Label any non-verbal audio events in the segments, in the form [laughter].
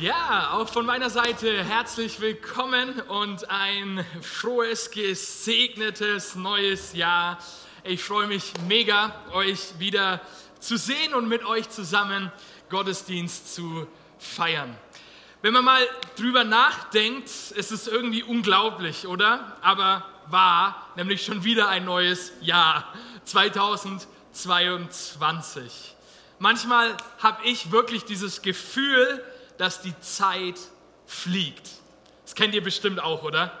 Ja, auch von meiner Seite herzlich willkommen und ein frohes, gesegnetes neues Jahr. Ich freue mich mega, euch wieder zu sehen und mit euch zusammen Gottesdienst zu feiern. Wenn man mal drüber nachdenkt, ist es irgendwie unglaublich, oder? Aber wahr, nämlich schon wieder ein neues Jahr, 2022. Manchmal habe ich wirklich dieses Gefühl, dass die Zeit fliegt. Das kennt ihr bestimmt auch, oder?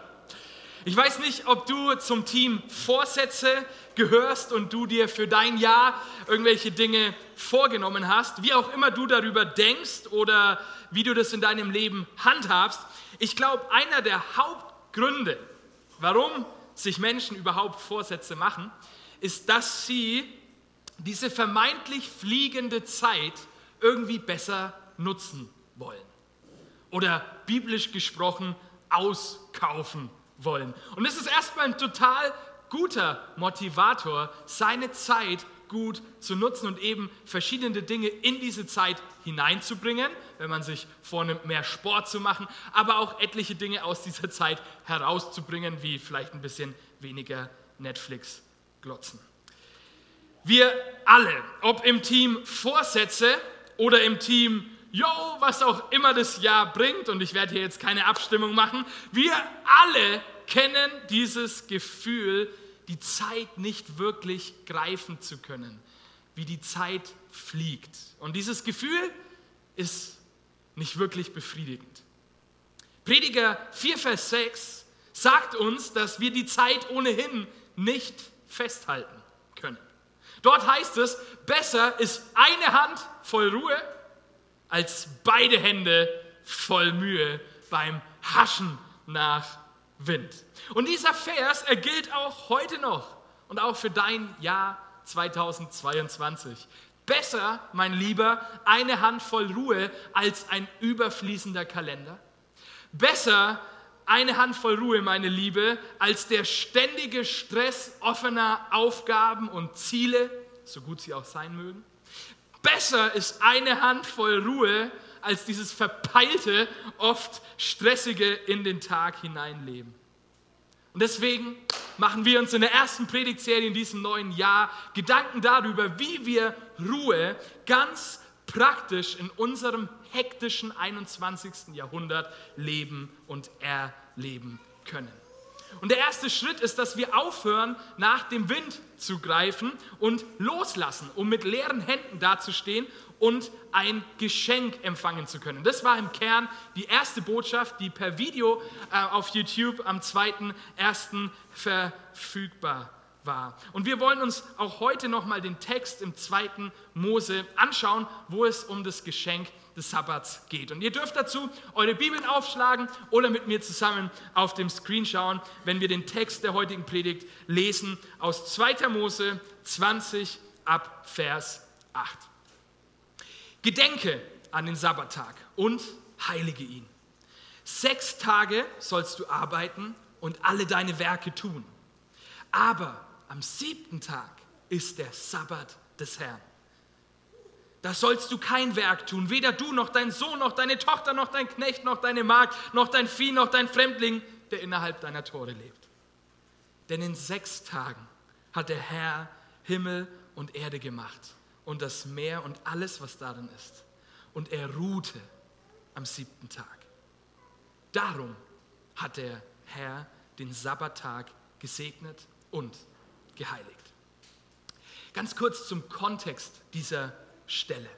Ich weiß nicht, ob du zum Team Vorsätze gehörst und du dir für dein Jahr irgendwelche Dinge vorgenommen hast, wie auch immer du darüber denkst oder wie du das in deinem Leben handhabst. Ich glaube, einer der Hauptgründe, warum sich Menschen überhaupt Vorsätze machen, ist, dass sie diese vermeintlich fliegende Zeit irgendwie besser nutzen wollen. Oder biblisch gesprochen auskaufen wollen. Und es ist erstmal ein total guter Motivator, seine Zeit gut zu nutzen und eben verschiedene Dinge in diese Zeit hineinzubringen, wenn man sich vornimmt, mehr Sport zu machen, aber auch etliche Dinge aus dieser Zeit herauszubringen, wie vielleicht ein bisschen weniger Netflix glotzen. Wir alle, ob im Team Vorsätze oder im Team yo, was auch immer das Jahr bringt, und ich werde hier jetzt keine Abstimmung machen, wir alle kennen dieses Gefühl, die Zeit nicht wirklich greifen zu können, wie die Zeit fliegt. Und dieses Gefühl ist nicht wirklich befriedigend. Prediger 4, Vers 6 sagt uns, dass wir die Zeit ohnehin nicht festhalten können. Dort heißt es, besser ist eine Hand voll Ruhe als beide Hände voll Mühe beim Haschen nach Wind. Und dieser Vers, er gilt auch heute noch und auch für dein Jahr 2022. Besser, mein Lieber, eine Handvoll Ruhe als ein überfließender Kalender. Besser eine Handvoll Ruhe, meine Liebe, als der ständige Stress offener Aufgaben und Ziele, so gut sie auch sein mögen. Besser ist eine Handvoll Ruhe als dieses verpeilte, oft stressige in den Tag hineinleben. Und deswegen machen wir uns in der ersten Predigtserie in diesem neuen Jahr Gedanken darüber, wie wir Ruhe ganz praktisch in unserem hektischen 21. Jahrhundert leben und erleben können. Und der erste Schritt ist, dass wir aufhören, nach dem Wind zu greifen und loslassen, um mit leeren Händen dazustehen und ein Geschenk empfangen zu können. Das war im Kern die erste Botschaft, die per Video äh, auf YouTube am 2.1. verfügbar war. Und wir wollen uns auch heute nochmal den Text im 2. Mose anschauen, wo es um das Geschenk geht des Sabbats geht. Und ihr dürft dazu eure Bibeln aufschlagen oder mit mir zusammen auf dem Screen schauen, wenn wir den Text der heutigen Predigt lesen aus 2. Mose 20 ab Vers 8. Gedenke an den Sabbattag und heilige ihn. Sechs Tage sollst du arbeiten und alle deine Werke tun. Aber am siebten Tag ist der Sabbat des Herrn. Da sollst du kein Werk tun, weder du noch dein Sohn, noch deine Tochter, noch dein Knecht, noch deine Magd, noch dein Vieh, noch dein Fremdling, der innerhalb deiner Tore lebt. Denn in sechs Tagen hat der Herr Himmel und Erde gemacht und das Meer und alles, was darin ist. Und er ruhte am siebten Tag. Darum hat der Herr den Sabbattag gesegnet und geheiligt. Ganz kurz zum Kontext dieser Stelle.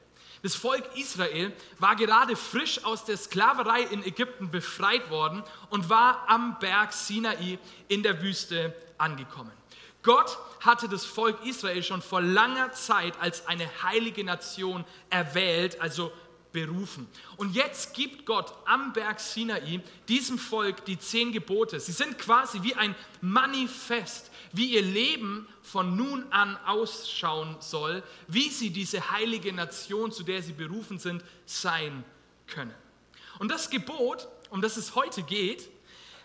Das Volk Israel war gerade frisch aus der Sklaverei in Ägypten befreit worden und war am Berg Sinai in der Wüste angekommen. Gott hatte das Volk Israel schon vor langer Zeit als eine heilige Nation erwählt, also berufen. Und jetzt gibt Gott am Berg Sinai diesem Volk die zehn Gebote. Sie sind quasi wie ein Manifest, wie ihr Leben von nun an ausschauen soll, wie sie diese heilige Nation, zu der sie berufen sind, sein können. Und das Gebot, um das es heute geht,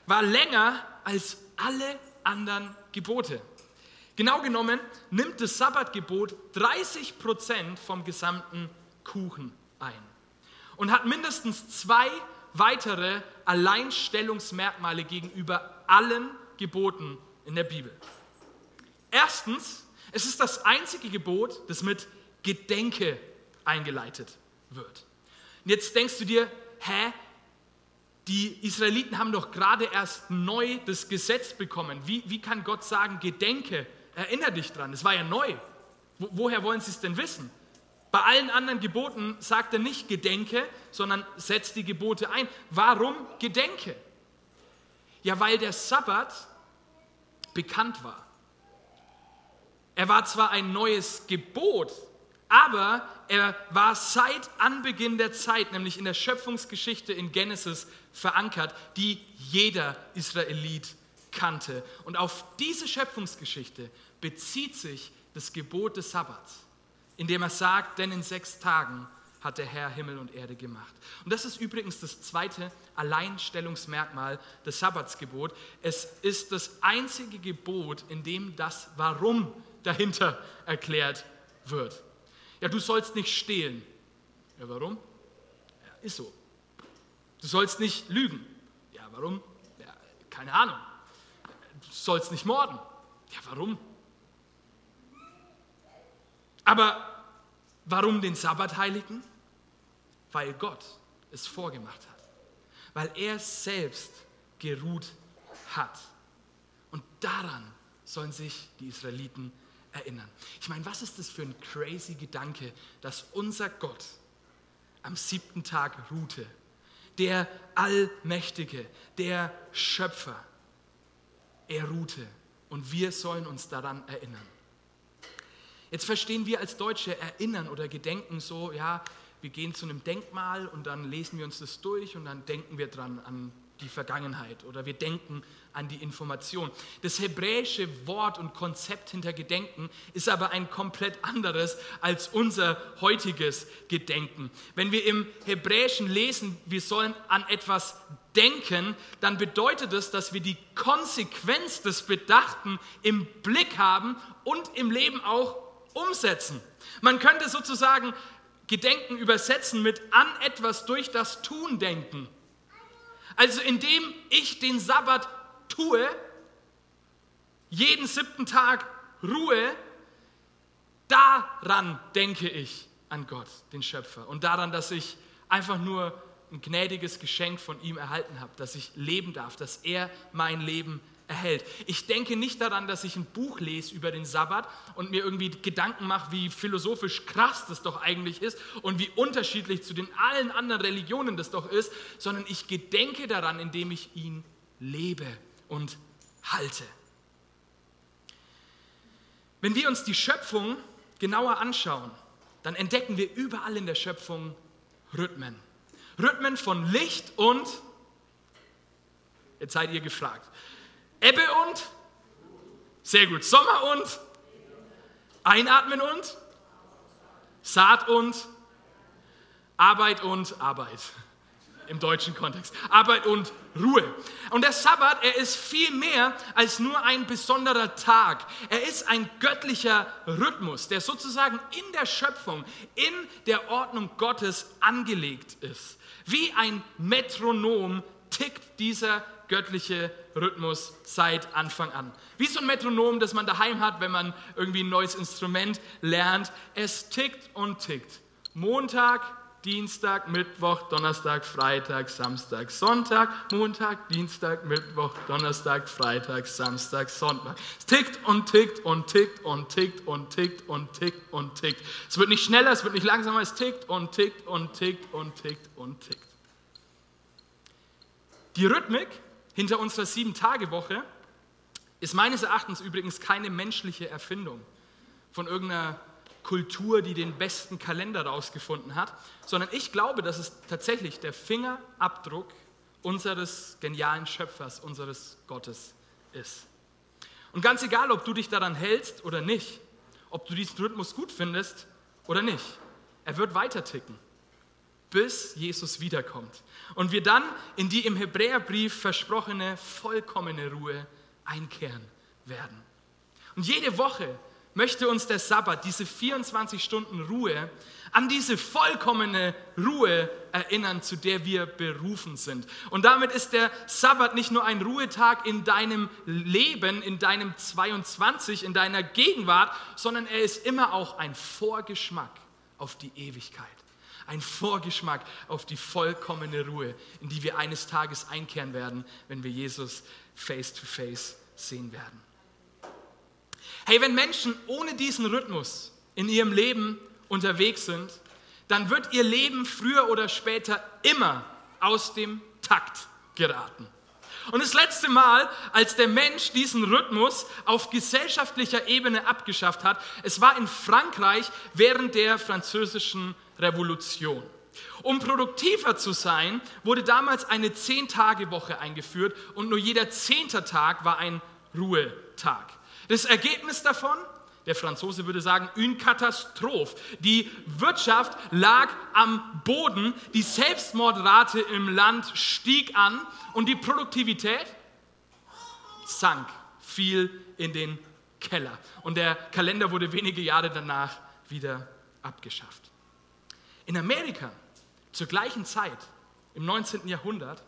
war länger als alle anderen Gebote. Genau genommen nimmt das Sabbatgebot 30 Prozent vom gesamten Kuchen ein. Und hat mindestens zwei weitere Alleinstellungsmerkmale gegenüber allen Geboten in der Bibel. Erstens, es ist das einzige Gebot, das mit Gedenke eingeleitet wird. Und jetzt denkst du dir, hä, die Israeliten haben doch gerade erst neu das Gesetz bekommen. Wie, wie kann Gott sagen, Gedenke, erinnere dich dran, es war ja neu. Wo, woher wollen sie es denn wissen? Bei allen anderen Geboten sagt er nicht Gedenke, sondern setzt die Gebote ein. Warum Gedenke? Ja, weil der Sabbat bekannt war. Er war zwar ein neues Gebot, aber er war seit Anbeginn der Zeit, nämlich in der Schöpfungsgeschichte in Genesis verankert, die jeder Israelit kannte. Und auf diese Schöpfungsgeschichte bezieht sich das Gebot des Sabbats, indem er sagt, denn in sechs Tagen hat der Herr Himmel und Erde gemacht. Und das ist übrigens das zweite Alleinstellungsmerkmal des Sabbatsgebot. Es ist das einzige Gebot, in dem das Warum dahinter erklärt wird. Ja, du sollst nicht stehlen. Ja, warum? Ja, ist so. Du sollst nicht lügen. Ja, warum? Ja, keine Ahnung. Du sollst nicht morden. Ja, warum? Aber warum den Sabbat heiligen? Weil Gott es vorgemacht hat. Weil er selbst geruht hat. Und daran sollen sich die Israeliten erinnern. Ich meine, was ist das für ein crazy Gedanke, dass unser Gott am siebten Tag ruhte? Der Allmächtige, der Schöpfer, er ruhte und wir sollen uns daran erinnern. Jetzt verstehen wir als Deutsche erinnern oder gedenken so, ja, wir gehen zu einem Denkmal und dann lesen wir uns das durch und dann denken wir dran an die Vergangenheit oder wir denken an die Information. Das hebräische Wort und Konzept hinter Gedenken ist aber ein komplett anderes als unser heutiges Gedenken. Wenn wir im Hebräischen lesen, wir sollen an etwas denken, dann bedeutet es, dass wir die Konsequenz des Bedachten im Blick haben und im Leben auch umsetzen. Man könnte sozusagen Gedenken übersetzen mit an etwas durch das Tun denken. Also indem ich den Sabbat tue, jeden siebten Tag Ruhe, daran denke ich an Gott, den Schöpfer. Und daran, dass ich einfach nur ein gnädiges Geschenk von ihm erhalten habe, dass ich leben darf, dass er mein Leben erhält. Ich denke nicht daran, dass ich ein Buch lese über den Sabbat und mir irgendwie Gedanken mache, wie philosophisch krass das doch eigentlich ist und wie unterschiedlich zu den allen anderen Religionen das doch ist, sondern ich gedenke daran, indem ich ihn lebe und halte. Wenn wir uns die Schöpfung genauer anschauen, dann entdecken wir überall in der Schöpfung Rhythmen. Rhythmen von Licht und, jetzt seid ihr gefragt, Ebbe und? Sehr gut. Sommer und? Einatmen und? Saat und? Arbeit und Arbeit. Im deutschen Kontext. Arbeit und Ruhe. Und der Sabbat, er ist viel mehr als nur ein besonderer Tag. Er ist ein göttlicher Rhythmus, der sozusagen in der Schöpfung, in der Ordnung Gottes angelegt ist. Wie ein Metronom tickt dieser göttliche Rhythmus seit Anfang an. Wie so ein Metronom, das man daheim hat, wenn man irgendwie ein neues Instrument lernt. Es tickt und tickt. Montag, Dienstag, Mittwoch, Donnerstag, Freitag, Samstag, Sonntag, Montag, Dienstag, Mittwoch, Donnerstag, Freitag, Samstag, Sonntag. Es tickt und tickt und tickt und tickt und tickt und tickt und tickt. Es wird nicht schneller, es wird nicht langsamer, es tickt und tickt und tickt und tickt und tickt. Die Rhythmik hinter unserer Sieben-Tage-Woche ist meines Erachtens übrigens keine menschliche Erfindung von irgendeiner Kultur, die den besten Kalender rausgefunden hat, sondern ich glaube, dass es tatsächlich der Fingerabdruck unseres genialen Schöpfers, unseres Gottes ist. Und ganz egal, ob du dich daran hältst oder nicht, ob du diesen Rhythmus gut findest oder nicht, er wird weiter ticken bis Jesus wiederkommt und wir dann in die im Hebräerbrief versprochene vollkommene Ruhe einkehren werden. Und jede Woche möchte uns der Sabbat, diese 24 Stunden Ruhe, an diese vollkommene Ruhe erinnern, zu der wir berufen sind. Und damit ist der Sabbat nicht nur ein Ruhetag in deinem Leben, in deinem 22, in deiner Gegenwart, sondern er ist immer auch ein Vorgeschmack auf die Ewigkeit. Ein Vorgeschmack auf die vollkommene Ruhe, in die wir eines Tages einkehren werden, wenn wir Jesus face to face sehen werden. Hey, wenn Menschen ohne diesen Rhythmus in ihrem Leben unterwegs sind, dann wird ihr Leben früher oder später immer aus dem Takt geraten. Und das letzte Mal, als der Mensch diesen Rhythmus auf gesellschaftlicher Ebene abgeschafft hat, es war in Frankreich während der französischen Revolution. Um produktiver zu sein, wurde damals eine Zehn-Tage-Woche eingeführt und nur jeder zehnte Tag war ein Ruhetag. Das Ergebnis davon? Der Franzose würde sagen, une Katastrophe. Die Wirtschaft lag am Boden, die Selbstmordrate im Land stieg an und die Produktivität sank, fiel in den Keller. Und der Kalender wurde wenige Jahre danach wieder abgeschafft. In Amerika zur gleichen Zeit, im 19. Jahrhundert,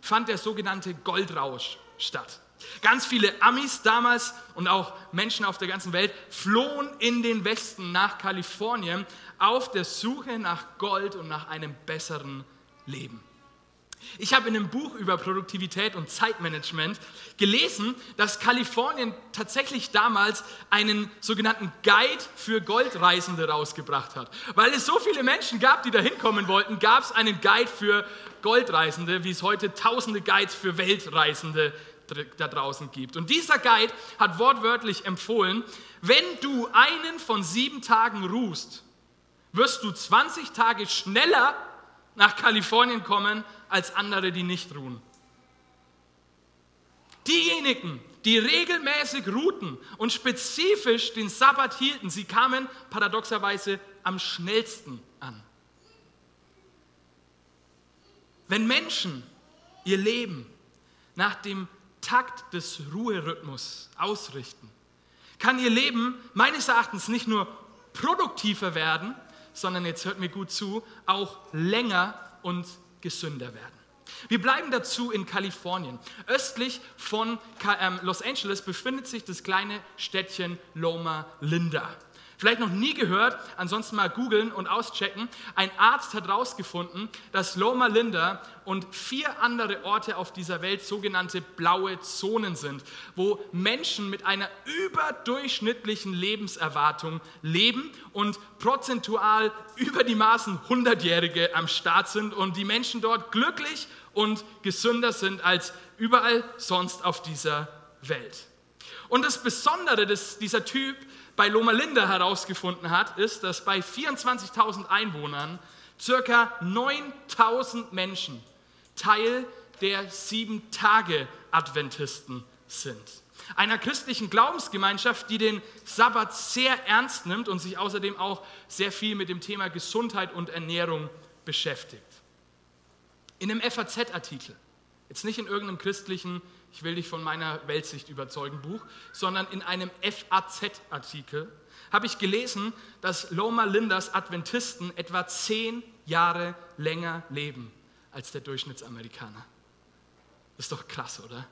fand der sogenannte Goldrausch statt. Ganz viele Amis damals und auch Menschen auf der ganzen Welt flohen in den Westen nach Kalifornien auf der Suche nach Gold und nach einem besseren Leben. Ich habe in einem Buch über Produktivität und Zeitmanagement gelesen, dass Kalifornien tatsächlich damals einen sogenannten Guide für Goldreisende rausgebracht hat. Weil es so viele Menschen gab, die da hinkommen wollten, gab es einen Guide für Goldreisende, wie es heute tausende Guides für Weltreisende gibt da draußen gibt. Und dieser Guide hat wortwörtlich empfohlen, wenn du einen von sieben Tagen ruhst, wirst du 20 Tage schneller nach Kalifornien kommen als andere, die nicht ruhen. Diejenigen, die regelmäßig ruhten und spezifisch den Sabbat hielten, sie kamen paradoxerweise am schnellsten an. Wenn Menschen ihr Leben nach dem Takt des Ruherhythmus ausrichten, kann ihr Leben meines Erachtens nicht nur produktiver werden, sondern jetzt hört mir gut zu, auch länger und gesünder werden. Wir bleiben dazu in Kalifornien. Östlich von ähm, Los Angeles befindet sich das kleine Städtchen Loma Linda. Vielleicht noch nie gehört, ansonsten mal googeln und auschecken. Ein Arzt hat herausgefunden, dass Loma Linda und vier andere Orte auf dieser Welt sogenannte blaue Zonen sind, wo Menschen mit einer überdurchschnittlichen Lebenserwartung leben und prozentual über die Maßen 100-Jährige am Start sind und die Menschen dort glücklich und gesünder sind als überall sonst auf dieser Welt. Und das Besondere, dass dieser Typ bei Loma Linda herausgefunden hat, ist, dass bei 24.000 Einwohnern circa 9.000 Menschen Teil der Sieben-Tage-Adventisten sind. Einer christlichen Glaubensgemeinschaft, die den Sabbat sehr ernst nimmt und sich außerdem auch sehr viel mit dem Thema Gesundheit und Ernährung beschäftigt. In einem FAZ-Artikel, jetzt nicht in irgendeinem christlichen ich will dich von meiner Weltsicht überzeugen Buch, sondern in einem FAZ-Artikel habe ich gelesen, dass Loma Lindas Adventisten etwa zehn Jahre länger leben als der Durchschnittsamerikaner. Ist doch krass, oder?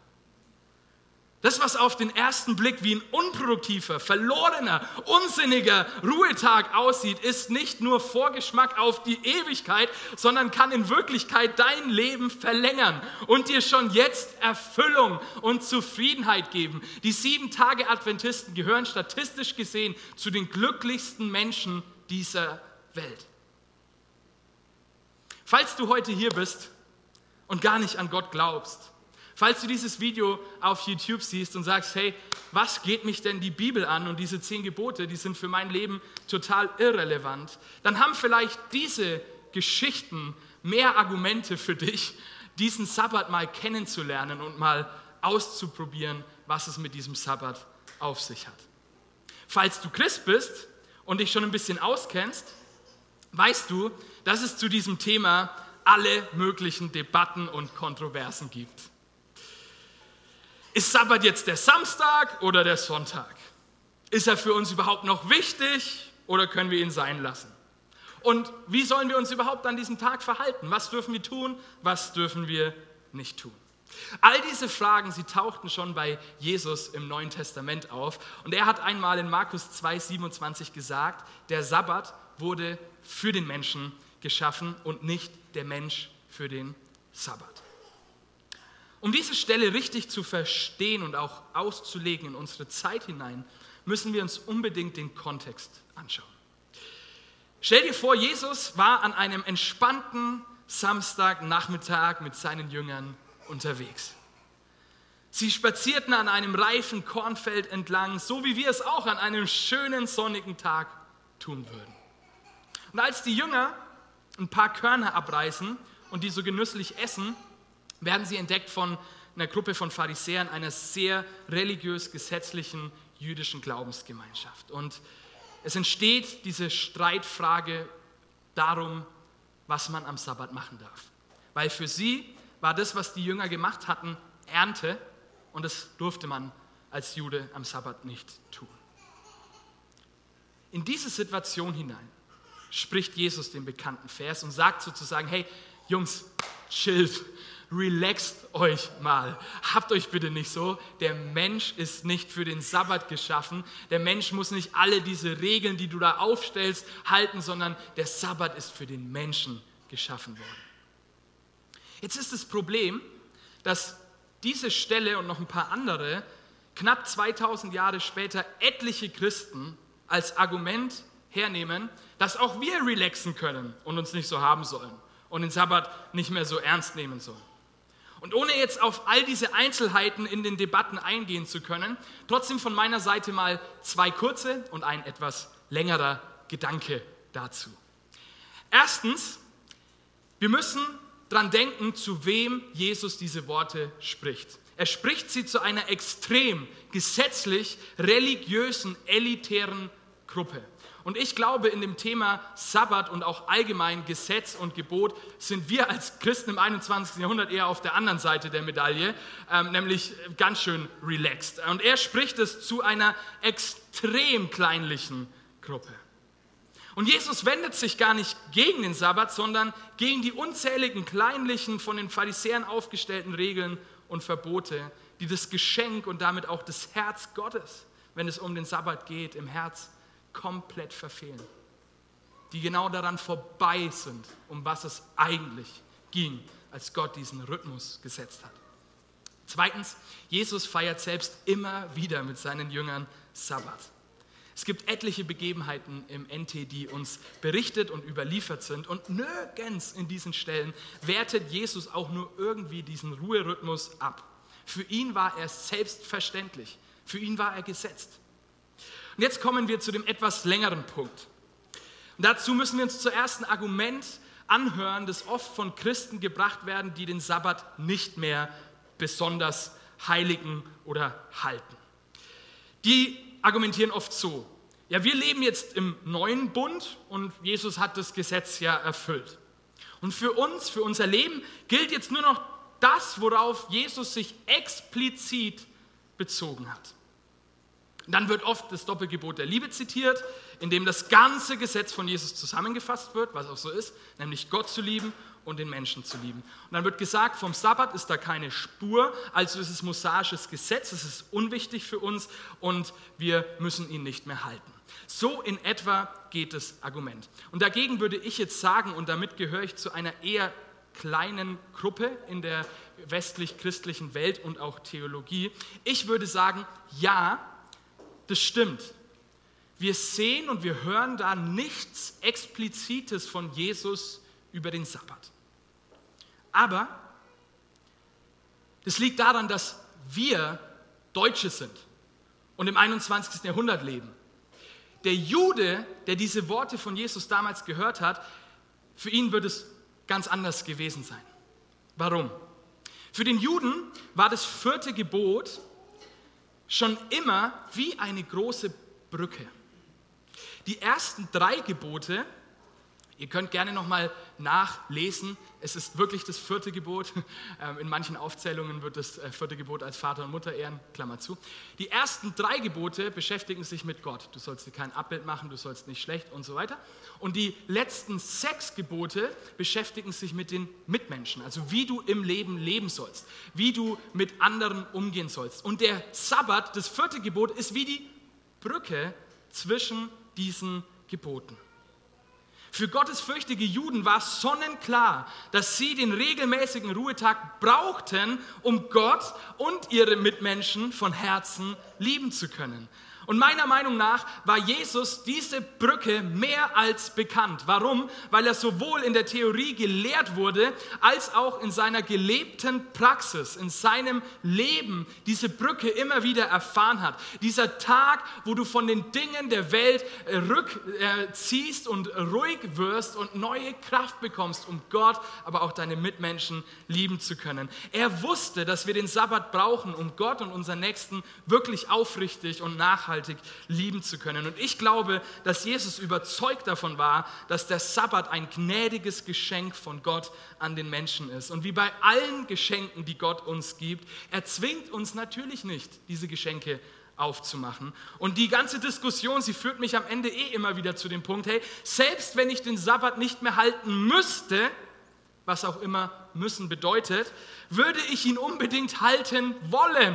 Das, was auf den ersten Blick wie ein unproduktiver, verlorener, unsinniger Ruhetag aussieht, ist nicht nur Vorgeschmack auf die Ewigkeit, sondern kann in Wirklichkeit dein Leben verlängern und dir schon jetzt Erfüllung und Zufriedenheit geben. Die sieben Tage Adventisten gehören statistisch gesehen zu den glücklichsten Menschen dieser Welt. Falls du heute hier bist und gar nicht an Gott glaubst, Falls du dieses Video auf YouTube siehst und sagst, hey, was geht mich denn die Bibel an und diese zehn Gebote, die sind für mein Leben total irrelevant, dann haben vielleicht diese Geschichten mehr Argumente für dich, diesen Sabbat mal kennenzulernen und mal auszuprobieren, was es mit diesem Sabbat auf sich hat. Falls du Christ bist und dich schon ein bisschen auskennst, weißt du, dass es zu diesem Thema alle möglichen Debatten und Kontroversen gibt. Ist Sabbat jetzt der Samstag oder der Sonntag? Ist er für uns überhaupt noch wichtig oder können wir ihn sein lassen? Und wie sollen wir uns überhaupt an diesem Tag verhalten? Was dürfen wir tun? Was dürfen wir nicht tun? All diese Fragen, sie tauchten schon bei Jesus im Neuen Testament auf. Und er hat einmal in Markus 2,27 gesagt, der Sabbat wurde für den Menschen geschaffen und nicht der Mensch für den Sabbat. Um diese Stelle richtig zu verstehen und auch auszulegen in unsere Zeit hinein, müssen wir uns unbedingt den Kontext anschauen. Stell dir vor, Jesus war an einem entspannten Samstagnachmittag mit seinen Jüngern unterwegs. Sie spazierten an einem reifen Kornfeld entlang, so wie wir es auch an einem schönen sonnigen Tag tun würden. Und als die Jünger ein paar Körner abreißen und die so genüsslich essen, werden sie entdeckt von einer Gruppe von Pharisäern einer sehr religiös-gesetzlichen jüdischen Glaubensgemeinschaft. Und es entsteht diese Streitfrage darum, was man am Sabbat machen darf. Weil für sie war das, was die Jünger gemacht hatten, Ernte und das durfte man als Jude am Sabbat nicht tun. In diese Situation hinein spricht Jesus den bekannten Vers und sagt sozusagen, hey Jungs, chillt, relaxt euch mal. Habt euch bitte nicht so. Der Mensch ist nicht für den Sabbat geschaffen. Der Mensch muss nicht alle diese Regeln, die du da aufstellst, halten, sondern der Sabbat ist für den Menschen geschaffen worden. Jetzt ist das Problem, dass diese Stelle und noch ein paar andere knapp 2000 Jahre später etliche Christen als Argument hernehmen, dass auch wir relaxen können und uns nicht so haben sollen und den Sabbat nicht mehr so ernst nehmen sollen. Und ohne jetzt auf all diese Einzelheiten in den Debatten eingehen zu können, trotzdem von meiner Seite mal zwei kurze und ein etwas längerer Gedanke dazu. Erstens, wir müssen dran denken, zu wem Jesus diese Worte spricht. Er spricht sie zu einer extrem gesetzlich religiösen, elitären Gruppe. Und ich glaube, in dem Thema Sabbat und auch allgemein Gesetz und Gebot sind wir als Christen im 21. Jahrhundert eher auf der anderen Seite der Medaille, ähm, nämlich ganz schön relaxed. Und er spricht es zu einer extrem kleinlichen Gruppe. Und Jesus wendet sich gar nicht gegen den Sabbat, sondern gegen die unzähligen kleinlichen, von den Pharisäern aufgestellten Regeln und Verbote, die das Geschenk und damit auch das Herz Gottes, wenn es um den Sabbat geht, im Herz komplett verfehlen. Die genau daran vorbei sind, um was es eigentlich ging, als Gott diesen Rhythmus gesetzt hat. Zweitens, Jesus feiert selbst immer wieder mit seinen Jüngern Sabbat. Es gibt etliche Begebenheiten im NT, die uns berichtet und überliefert sind. Und nirgends in diesen Stellen wertet Jesus auch nur irgendwie diesen Ruherhythmus ab. Für ihn war er selbstverständlich. Für ihn war er gesetzt. Und jetzt kommen wir zu dem etwas längeren Punkt. Und dazu müssen wir uns zuerst ein Argument anhören, das oft von Christen gebracht werden, die den Sabbat nicht mehr besonders heiligen oder halten. Die argumentieren oft so, ja, wir leben jetzt im neuen Bund und Jesus hat das Gesetz ja erfüllt. Und für uns, für unser Leben gilt jetzt nur noch das, worauf Jesus sich explizit bezogen hat. Dann wird oft das Doppelgebot der Liebe zitiert, in dem das ganze Gesetz von Jesus zusammengefasst wird, was auch so ist, nämlich Gott zu lieben und den Menschen zu lieben. Und dann wird gesagt, vom Sabbat ist da keine Spur, also ist es mosaisches Gesetz, es ist unwichtig für uns und wir müssen ihn nicht mehr halten. So in etwa geht das Argument. Und dagegen würde ich jetzt sagen, und damit gehöre ich zu einer eher kleinen Gruppe in der westlich-christlichen Welt und auch Theologie, ich würde sagen, ja, das stimmt. Wir sehen und wir hören da nichts Explizites von Jesus über den Sabbat. Aber das liegt daran, dass wir Deutsche sind und im 21. Jahrhundert leben. Der Jude, der diese Worte von Jesus damals gehört hat, für ihn wird es ganz anders gewesen sein. Warum? Für den Juden war das vierte Gebot schon immer wie eine große Brücke. Die ersten drei Gebote Ihr könnt gerne nochmal nachlesen. Es ist wirklich das vierte Gebot. [laughs] Ähm, in manchen Aufzählungen wird das äh, vierte Gebot als Vater und Mutter ehren, Klammer zu. Die ersten drei Gebote beschäftigen sich mit Gott. Du sollst dir kein Abbild machen, du sollst nicht schlecht und so weiter. Und die letzten sechs Gebote beschäftigen sich mit den Mitmenschen, also wie du im Leben leben sollst, wie du mit anderen umgehen sollst. Und der Sabbat, das vierte Gebot, ist wie die Brücke zwischen diesen Geboten. Für gottesfürchtige Juden war sonnenklar, dass sie den regelmäßigen Ruhetag brauchten, um Gott und ihre Mitmenschen von Herzen lieben zu können. Und meiner Meinung nach war Jesus diese Brücke mehr als bekannt. Warum? Weil er sowohl in der Theorie gelehrt wurde, als auch in seiner gelebten Praxis, in seinem Leben diese Brücke immer wieder erfahren hat. Dieser Tag, wo du von den Dingen der Welt äh, rückziehst und ruhig wirst und neue Kraft bekommst, um Gott, aber auch deine Mitmenschen lieben zu können. Er wusste, dass wir den Sabbat brauchen, um Gott und unseren Nächsten wirklich aufrichtig und nachhaltig nachhaltig lieben zu können. Und ich glaube, dass Jesus überzeugt davon war, dass der Sabbat ein gnädiges Geschenk von Gott an den Menschen ist. Und wie bei allen Geschenken, die Gott uns gibt, er zwingt uns natürlich nicht, diese Geschenke aufzumachen. Und die ganze Diskussion, sie führt mich am Ende eh immer wieder zu dem Punkt, hey, selbst wenn ich den Sabbat nicht mehr halten müsste, was auch immer müssen bedeutet, würde ich ihn unbedingt halten wollen,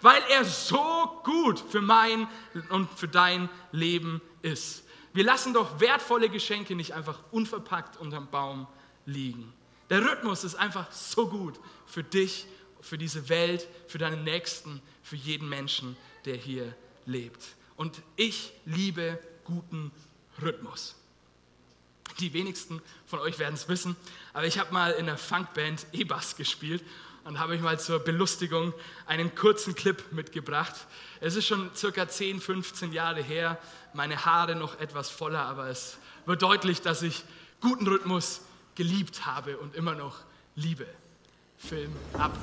weil er so gut für mein und für dein Leben ist. Wir lassen doch wertvolle Geschenke nicht einfach unverpackt unterm Baum liegen. Der Rhythmus ist einfach so gut für dich, für diese Welt, für deinen Nächsten, für jeden Menschen, der hier lebt. Und ich liebe guten Rhythmus. Die wenigsten von euch werden es wissen, aber ich habe mal in der Funkband E-Bass gespielt und habe ich mal zur Belustigung einen kurzen Clip mitgebracht. Es ist schon circa 10, 15 Jahre her, meine Haare noch etwas voller, aber es wird deutlich, dass ich guten Rhythmus geliebt habe und immer noch liebe. Film ab.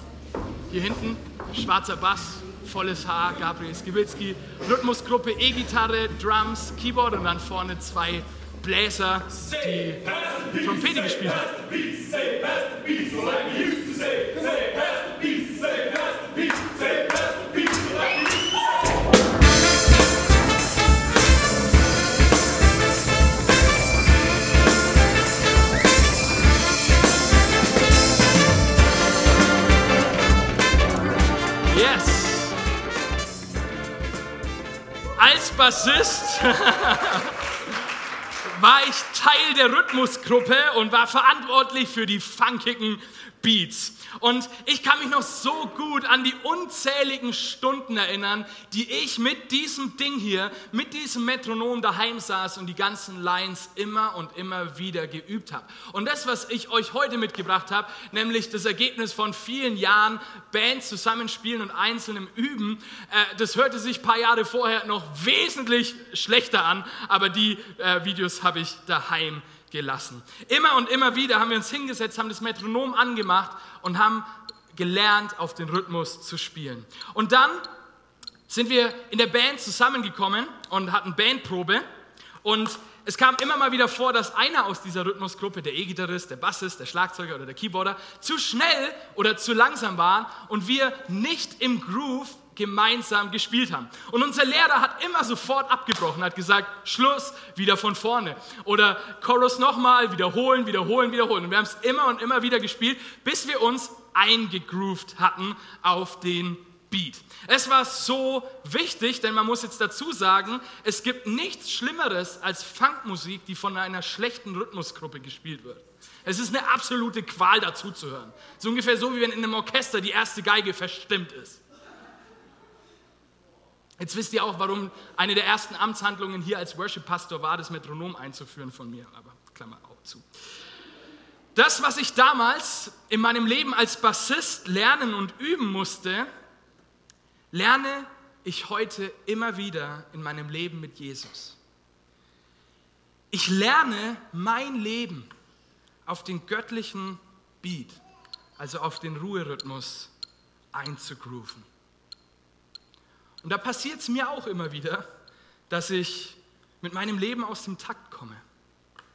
Hier hinten schwarzer Bass, volles Haar, Gabriel Skibitzki, Rhythmusgruppe, E-Gitarre, Drums, Keyboard und dann vorne zwei Bläser, die Trompete gespielt haben. Yes! Als Bassist [laughs] war ich Teil der Rhythmusgruppe und war verantwortlich für die funkigen Beats. Und ich kann mich noch so gut an die unzähligen Stunden erinnern, die ich mit diesem Ding hier, mit diesem Metronom daheim saß und die ganzen Lines immer und immer wieder geübt habe. Und das, was ich euch heute mitgebracht habe, nämlich das Ergebnis von vielen Jahren Bands zusammenspielen und einzelnem Üben, äh, das hörte sich ein paar Jahre vorher noch wesentlich schlechter an, aber die äh, Videos habe ich daheim gelassen. Immer und immer wieder haben wir uns hingesetzt, haben das Metronom angemacht und haben gelernt, auf den Rhythmus zu spielen. Und dann sind wir in der Band zusammengekommen und hatten Bandprobe und es kam immer mal wieder vor, dass einer aus dieser Rhythmusgruppe, der E-Gitarrist, der Bassist, der Schlagzeuger oder der Keyboarder, zu schnell oder zu langsam waren und wir nicht im Groove gemeinsam gespielt haben. Und unser Lehrer hat immer sofort abgebrochen, hat gesagt, Schluss, wieder von vorne. Oder Chorus nochmal, wiederholen, wiederholen, wiederholen. Und wir haben es immer und immer wieder gespielt, bis wir uns eingegroovt hatten auf den Beat. Es war so wichtig, denn man muss jetzt dazu sagen, es gibt nichts Schlimmeres als Funkmusik, die von einer schlechten Rhythmusgruppe gespielt wird. Es ist eine absolute Qual dazuzuhören. So ungefähr so, wie wenn in einem Orchester die erste Geige verstimmt ist. Jetzt wisst ihr auch, warum eine der ersten Amtshandlungen hier als Worship-Pastor war, das Metronom einzuführen von mir. Aber Klammer auch zu. Das, was ich damals in meinem Leben als Bassist lernen und üben musste, lerne ich heute immer wieder in meinem Leben mit Jesus. Ich lerne mein Leben auf den göttlichen Beat, also auf den Ruherhythmus einzugrooven. Und da passiert es mir auch immer wieder, dass ich mit meinem Leben aus dem Takt komme.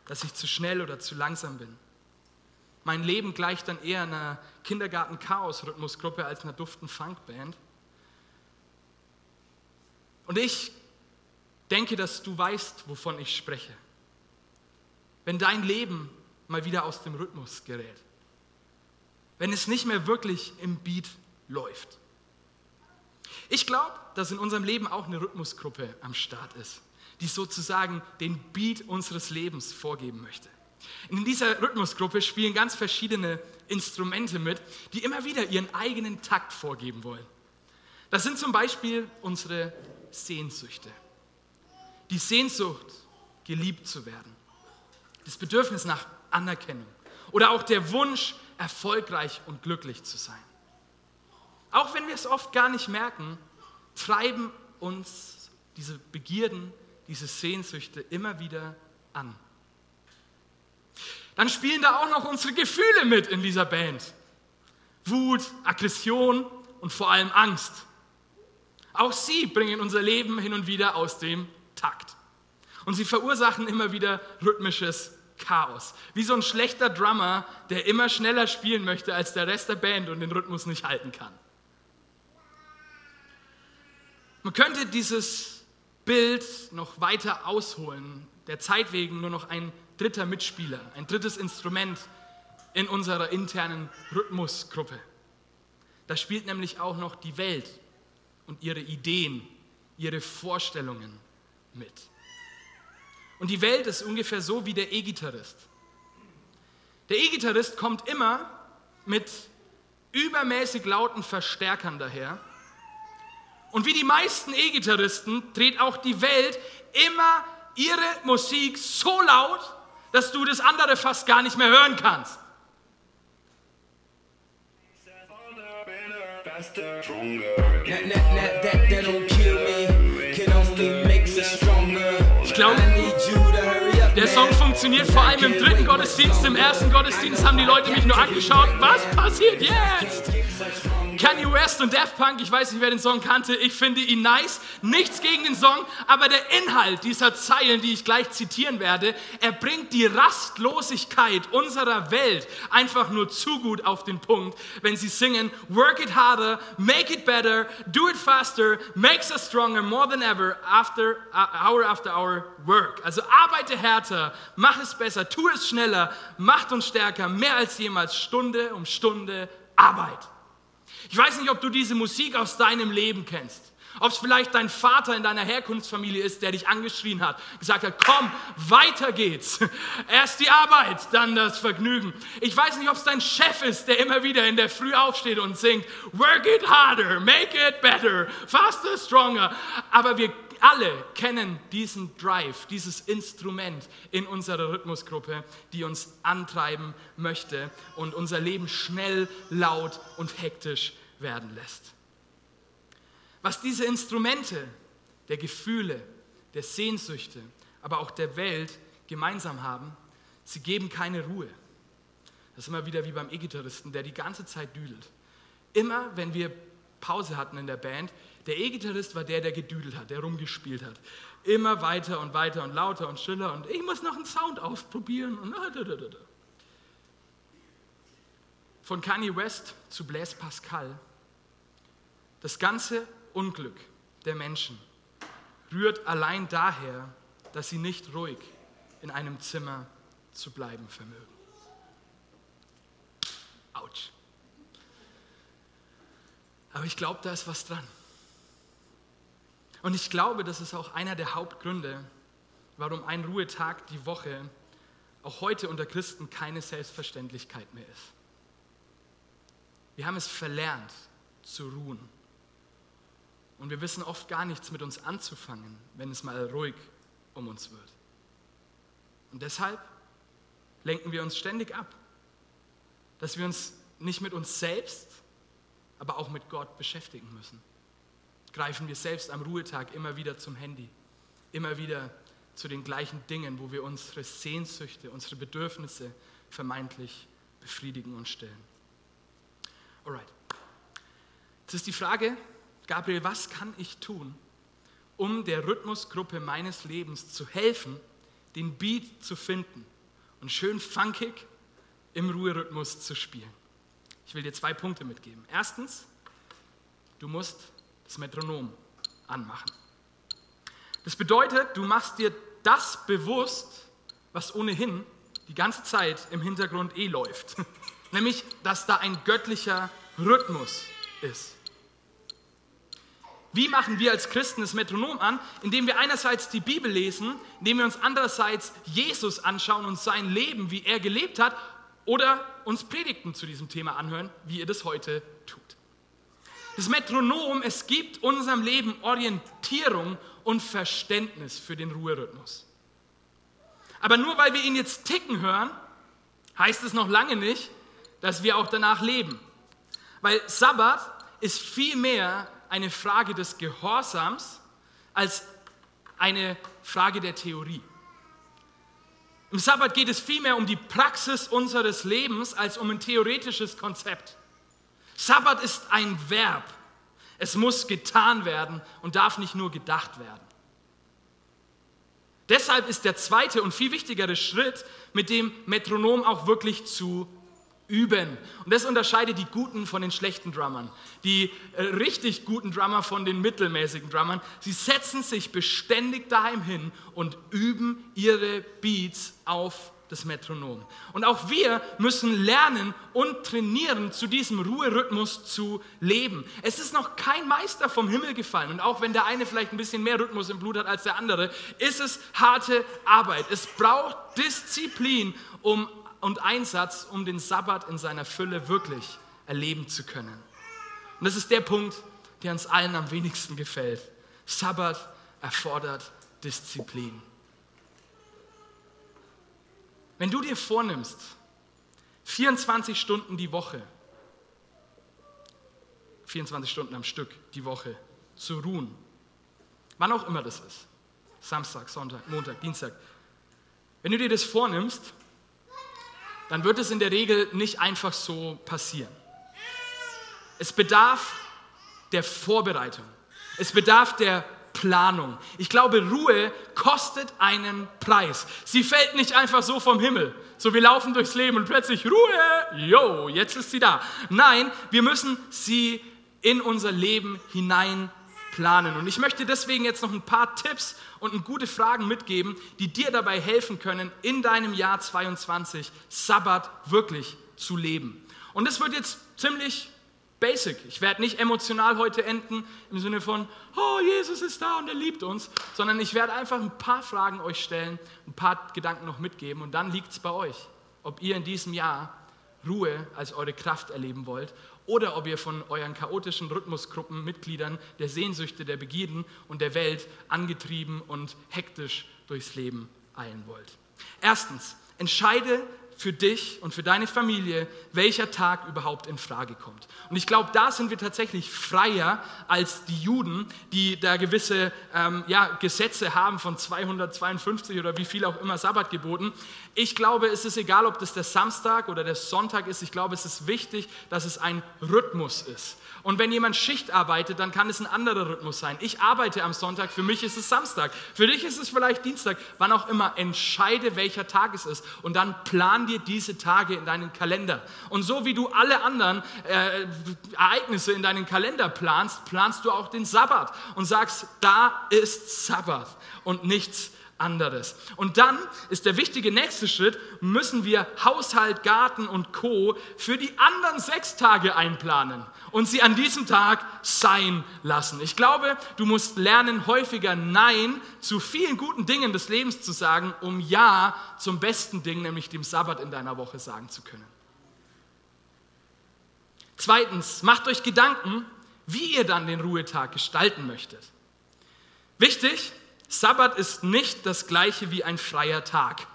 dass ich zu schnell oder zu langsam bin. Mein Leben gleicht dann eher einer Kindergarten-Chaos-Rhythmusgruppe als einer duften Funkband. Und ich denke, dass du weißt, wovon ich spreche. Wenn dein Leben mal wieder aus dem Rhythmus gerät. Wenn es nicht mehr wirklich im Beat läuft. Ich glaube, dass in unserem Leben auch eine Rhythmusgruppe am Start ist, die sozusagen den Beat unseres Lebens vorgeben möchte. In dieser Rhythmusgruppe spielen ganz verschiedene Instrumente mit, die immer wieder ihren eigenen Takt vorgeben wollen. Das sind zum Beispiel unsere Sehnsüchte. Die Sehnsucht, geliebt zu werden. Das Bedürfnis nach Anerkennung. Oder auch der Wunsch, erfolgreich und glücklich zu sein. Auch wenn wir es oft gar nicht merken, treiben uns diese Begierden, diese Sehnsüchte immer wieder an. Dann spielen da auch noch unsere Gefühle mit in dieser Band. Wut, Aggression und vor allem Angst. Auch sie bringen unser Leben hin und wieder aus dem Takt. Und sie verursachen immer wieder rhythmisches Chaos. Wie so ein schlechter Drummer, der immer schneller spielen möchte als der Rest der Band und den Rhythmus nicht halten kann. Man könnte dieses Bild noch weiter ausholen, der Zeit wegen nur noch ein dritter Mitspieler, ein drittes Instrument in unserer internen Rhythmusgruppe. Da spielt nämlich auch noch die Welt und ihre Ideen, ihre Vorstellungen mit. Und die Welt ist ungefähr so wie der E-Gitarrist. Der E-Gitarrist kommt immer mit übermäßig lauten Verstärkern daher und wie die meisten E-Gitarristen dreht auch die Welt immer ihre Musik so laut, dass du das andere fast gar nicht mehr hören kannst. Ich glaube, der Song funktioniert vor allem im dritten Gottesdienst. Im ersten Gottesdienst haben die Leute mich nur angeschaut. Was passiert jetzt? Kanye West und Daft Punk, ich weiß nicht, wer den Song kannte, ich finde ihn nice. Nichts gegen den Song, aber der Inhalt dieser Zeilen, die ich gleich zitieren werde, er bringt die Rastlosigkeit unserer Welt einfach nur zu gut auf den Punkt, wenn sie singen, work it harder, make it better, do it faster, makes us stronger more than ever after hour after hour work. Also arbeite härter, mach es besser, tu es schneller, macht uns stärker, mehr als jemals, Stunde um Stunde Arbeit. Ich weiß nicht, ob du diese Musik aus deinem Leben kennst. Ob es vielleicht dein Vater in deiner Herkunftsfamilie ist, der dich angeschrien hat, gesagt hat, komm, weiter geht's. [laughs] Erst die Arbeit, dann das Vergnügen. Ich weiß nicht, ob es dein Chef ist, der immer wieder in der Früh aufsteht und singt, work it harder, make it better, faster, stronger. Aber wir alle kennen diesen Drive, dieses Instrument in unserer Rhythmusgruppe, die uns antreiben möchte und unser Leben schnell, laut und hektisch werden lässt. Was diese Instrumente der Gefühle, der Sehnsüchte, aber auch der Welt gemeinsam haben, sie geben keine Ruhe. Das ist immer wieder wie beim E-Gitarristen, der die ganze Zeit düdelt. Immer wenn wir Pause hatten in der Band, der E-Gitarrist war der, der gedüdelt hat, der rumgespielt hat. Immer weiter und weiter und lauter und schiller und ich muss noch einen Sound ausprobieren von Kanye West zu Blaise Pascal. Das ganze Unglück der Menschen rührt allein daher, dass sie nicht ruhig in einem Zimmer zu bleiben vermögen. Autsch. Aber ich glaube, da ist was dran. Und ich glaube, das ist auch einer der Hauptgründe, warum ein Ruhetag die Woche auch heute unter Christen keine Selbstverständlichkeit mehr ist. Wir haben es verlernt zu ruhen. Und wir wissen oft gar nichts mit uns anzufangen, wenn es mal ruhig um uns wird. Und deshalb lenken wir uns ständig ab, dass wir uns nicht mit uns selbst, aber auch mit Gott beschäftigen müssen greifen wir selbst am Ruhetag immer wieder zum Handy, immer wieder zu den gleichen Dingen, wo wir unsere Sehnsüchte, unsere Bedürfnisse vermeintlich befriedigen und stillen. Alright. Jetzt ist die Frage, Gabriel, was kann ich tun, um der Rhythmusgruppe meines Lebens zu helfen, den Beat zu finden, und schön funkig im Ruherhythmus zu spielen. Ich will dir zwei Punkte mitgeben. Erstens, du musst das Metronom anmachen. Das bedeutet, du machst dir das bewusst, was ohnehin die ganze Zeit im Hintergrund eh läuft. [laughs] Nämlich, dass da ein göttlicher Rhythmus ist. Wie machen wir als Christen das Metronom an? Indem wir einerseits die Bibel lesen, indem wir uns andererseits Jesus anschauen und sein Leben, wie er gelebt hat, oder uns Predigten zu diesem Thema anhören, wie ihr das heute. Das Metronom, es gibt unserem Leben Orientierung und Verständnis für den Ruherhythmus. Aber nur weil wir ihn jetzt ticken hören, heißt es noch lange nicht, dass wir auch danach leben. Weil Sabbat ist viel mehr eine Frage des Gehorsams als eine Frage der Theorie. Im Sabbat geht es vielmehr um die Praxis unseres Lebens als um ein theoretisches Konzept. Sabbat ist ein Verb. Es muss getan werden und darf nicht nur gedacht werden. Deshalb ist der zweite und viel wichtigere Schritt, mit dem Metronom auch wirklich zu üben. Und das unterscheidet die guten von den schlechten Drummern. Die äh, richtig guten Drummer von den mittelmäßigen Drummern. Sie setzen sich beständig daheim hin und üben ihre Beats auf das Metronom. Und auch wir müssen lernen und trainieren, zu diesem Ruherhythmus zu leben. Es ist noch kein Meister vom Himmel gefallen. Und auch wenn der eine vielleicht ein bisschen mehr Rhythmus im Blut hat als der andere, ist es harte Arbeit. Es braucht Disziplin um und Einsatz, um den Sabbat in seiner Fülle wirklich erleben zu können. Und das ist der Punkt, der uns allen am wenigsten gefällt. Sabbat erfordert Disziplin. Wenn du dir vornimmst, 24 Stunden die Woche, 24 Stunden am Stück die Woche zu ruhen, wann auch immer das ist, Samstag, Sonntag, Montag, Dienstag, wenn du dir das vornimmst, dann wird es in der Regel nicht einfach so passieren. Es bedarf der Vorbereitung. Es bedarf der Planung. Ich glaube, Ruhe kostet einen Preis. Sie fällt nicht einfach so vom Himmel. So, wir laufen durchs Leben und plötzlich Ruhe, jo, jetzt ist sie da. Nein, wir müssen sie in unser Leben hinein planen. Und ich möchte deswegen jetzt noch ein paar Tipps und gute Fragen mitgeben, die dir dabei helfen können, in deinem Jahr 22 Sabbat wirklich zu leben. Und das wird jetzt ziemlich basic. Ich werde nicht emotional heute enden im Sinne von, oh, Jesus ist da und er liebt uns, sondern ich werde einfach ein paar Fragen euch stellen, ein paar Gedanken noch mitgeben und dann liegt es bei euch, ob ihr in diesem Jahr Ruhe als eure Kraft erleben wollt oder ob ihr von euren chaotischen Rhythmusgruppenmitgliedern der Sehnsüchte, der Begierden und der Welt angetrieben und hektisch durchs Leben eilen wollt. Erstens, entscheide für dich und für deine Familie, welcher Tag überhaupt in Frage kommt. Und ich glaube, da sind wir tatsächlich freier als die Juden, die da gewisse ähm, ja, Gesetze haben von 252 oder wie viel auch immer Sabbatgeboten. Ich glaube, es ist egal, ob das der Samstag oder der Sonntag ist. Ich glaube, es ist wichtig, dass es ein Rhythmus ist. Und wenn jemand Schicht arbeitet, dann kann es ein anderer Rhythmus sein. Ich arbeite am Sonntag, für mich ist es Samstag. Für dich ist es vielleicht Dienstag, wann auch immer. Entscheide, welcher Tag es ist. Und dann plan dir diese Tage in deinen Kalender. Und so wie du alle anderen äh, Ereignisse in deinen Kalender planst, planst du auch den Sabbat und sagst, da ist Sabbat und nichts anderes. Und dann ist der wichtige nächste Schritt, müssen wir Haushalt, Garten und Co. für die anderen sechs Tage einplanen und sie an diesem Tag sein lassen. Ich glaube, du musst lernen, häufiger Nein zu vielen guten Dingen des Lebens zu sagen, um Ja zum besten Ding, nämlich dem Sabbat in deiner Woche sagen zu können. Zweitens, macht euch Gedanken, wie ihr dann den Ruhetag gestalten möchtet. Wichtig, Sabbat ist nicht das gleiche wie ein freier Tag.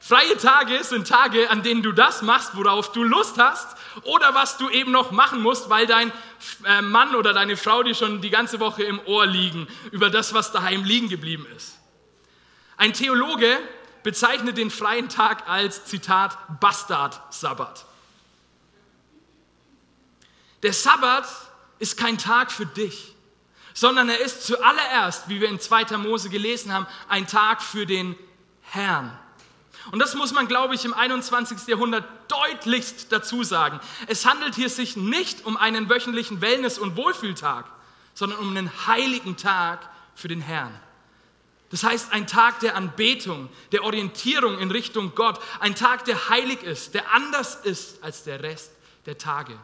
Freie Tage sind Tage, an denen du das machst, worauf du Lust hast oder was du eben noch machen musst, weil dein äh, Mann oder deine Frau dir schon die ganze Woche im Ohr liegen über das, was daheim liegen geblieben ist. Ein Theologe bezeichnet den freien Tag als Zitat Bastard-Sabbat. Der Sabbat ist kein Tag für dich sondern er ist zuallererst, wie wir in 2. Mose gelesen haben, ein Tag für den Herrn. Und das muss man, glaube ich, im 21. Jahrhundert deutlichst dazu sagen. Es handelt hier sich nicht um einen wöchentlichen Wellness- und Wohlfühltag, sondern um einen heiligen Tag für den Herrn. Das heißt, ein Tag der Anbetung, der Orientierung in Richtung Gott, ein Tag, der heilig ist, der anders ist als der Rest der Tage.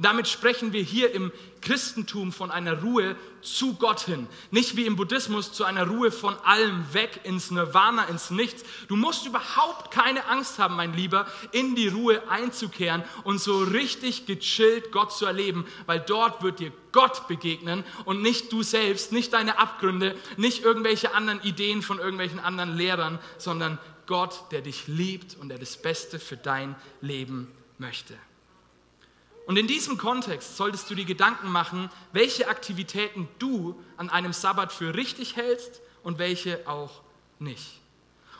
Damit sprechen wir hier im Christentum von einer Ruhe zu Gott hin. Nicht wie im Buddhismus zu einer Ruhe von allem weg ins Nirvana, ins Nichts. Du musst überhaupt keine Angst haben, mein Lieber, in die Ruhe einzukehren und so richtig gechillt Gott zu erleben, weil dort wird dir Gott begegnen und nicht du selbst, nicht deine Abgründe, nicht irgendwelche anderen Ideen von irgendwelchen anderen Lehrern, sondern Gott, der dich liebt und der das Beste für dein Leben möchte. Und in diesem Kontext solltest du dir Gedanken machen, welche Aktivitäten du an einem Sabbat für richtig hältst und welche auch nicht.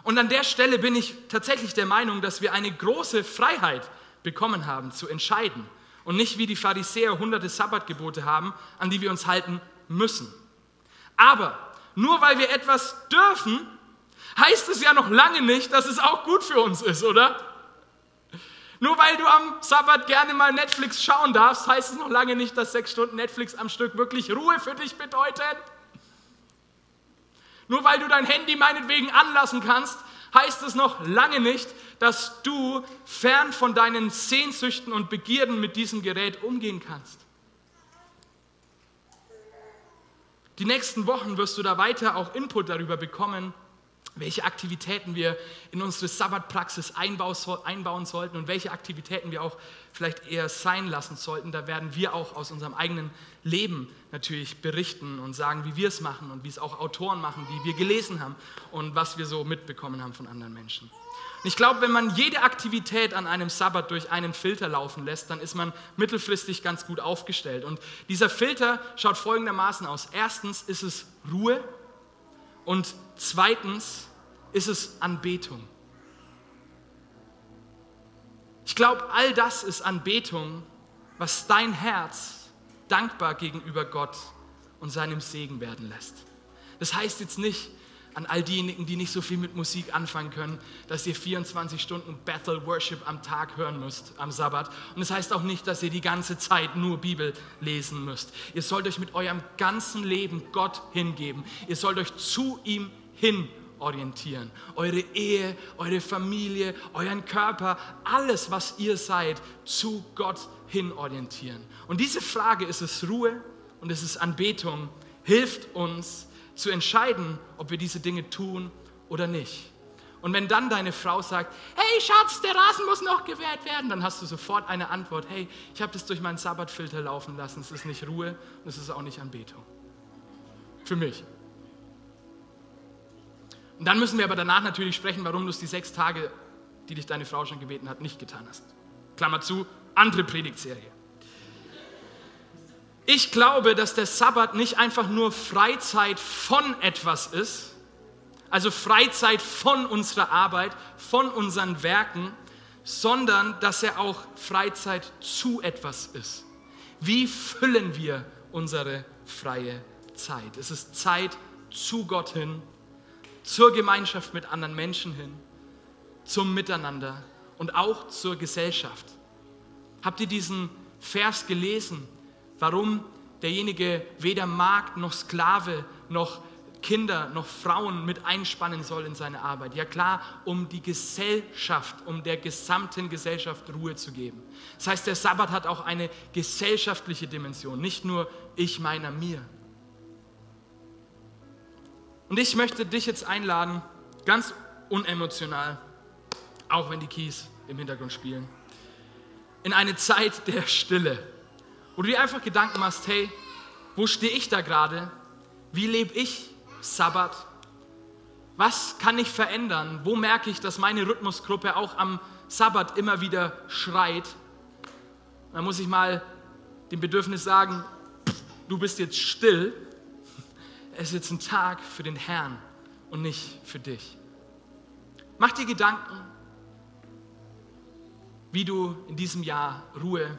Und an der Stelle bin ich tatsächlich der Meinung, dass wir eine große Freiheit bekommen haben, zu entscheiden und nicht wie die Pharisäer hunderte Sabbatgebote haben, an die wir uns halten müssen. Aber nur weil wir etwas dürfen, heißt es ja noch lange nicht, dass es auch gut für uns ist, oder? Nur weil du am Sabbat gerne mal Netflix schauen darfst, heißt es noch lange nicht, dass sechs Stunden Netflix am Stück wirklich Ruhe für dich bedeuten. Nur weil du dein Handy meinetwegen anlassen kannst, heißt es noch lange nicht, dass du fern von deinen Sehnsüchten und Begierden mit diesem Gerät umgehen kannst. Die nächsten Wochen wirst du da weiter auch Input darüber bekommen, welche Aktivitäten wir in unsere Sabbatpraxis einbauen sollten und welche Aktivitäten wir auch vielleicht eher sein lassen sollten. Da werden wir auch aus unserem eigenen Leben natürlich berichten und sagen, wie wir es machen und wie es auch Autoren machen, die wir gelesen haben und was wir so mitbekommen haben von anderen Menschen. Und ich glaube, wenn man jede Aktivität an einem Sabbat durch einen Filter laufen lässt, dann ist man mittelfristig ganz gut aufgestellt. Und dieser Filter schaut folgendermaßen aus. Erstens ist es Ruhe und zweitens ist es Anbetung. Ich glaube, all das ist Anbetung, was dein Herz dankbar gegenüber Gott und seinem Segen werden lässt. Das heißt jetzt nicht an all diejenigen, die nicht so viel mit Musik anfangen können, dass ihr 24 Stunden Bethel Worship am Tag hören müsst am Sabbat. Und das heißt auch nicht, dass ihr die ganze Zeit nur Bibel lesen müsst. Ihr sollt euch mit eurem ganzen Leben Gott hingeben. Ihr sollt euch zu ihm hin orientieren. Eure Ehe, eure Familie, euren Körper, alles, was ihr seid, zu Gott hin orientieren. Und diese Frage, ist es Ruhe und ist es Anbetung, hilft uns zu entscheiden, ob wir diese Dinge tun oder nicht. Und wenn dann deine Frau sagt, hey Schatz, der Rasen muss noch gewährt werden, dann hast du sofort eine Antwort, hey, ich habe das durch meinen Sabbatfilter laufen lassen, es ist nicht Ruhe und es ist auch nicht Anbetung. Für mich. Und dann müssen wir aber danach natürlich sprechen, warum du es die sechs Tage, die dich deine Frau schon gebeten hat, nicht getan hast. Klammer zu, andere Predigtserie. Ich glaube, dass der Sabbat nicht einfach nur Freizeit von etwas ist, also Freizeit von unserer Arbeit, von unseren Werken, sondern dass er auch Freizeit zu etwas ist. Wie füllen wir unsere freie Zeit? Es ist Zeit zu Gott hin zur Gemeinschaft mit anderen Menschen hin, zum Miteinander und auch zur Gesellschaft. Habt ihr diesen Vers gelesen, warum derjenige weder Magd noch Sklave noch Kinder noch Frauen mit einspannen soll in seine Arbeit. Ja klar, um die Gesellschaft, um der gesamten Gesellschaft Ruhe zu geben. Das heißt, der Sabbat hat auch eine gesellschaftliche Dimension, nicht nur ich meiner mir. Und ich möchte dich jetzt einladen, ganz unemotional, auch wenn die Keys im Hintergrund spielen, in eine Zeit der Stille, wo du dir einfach Gedanken machst, hey, wo stehe ich da gerade? Wie lebe ich Sabbat? Was kann ich verändern? Wo merke ich, dass meine Rhythmusgruppe auch am Sabbat immer wieder schreit? Da muss ich mal dem Bedürfnis sagen, du bist jetzt still es ist jetzt ein Tag für den Herrn und nicht für dich. Mach dir Gedanken, wie du in diesem Jahr Ruhe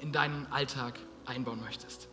in deinen Alltag einbauen möchtest.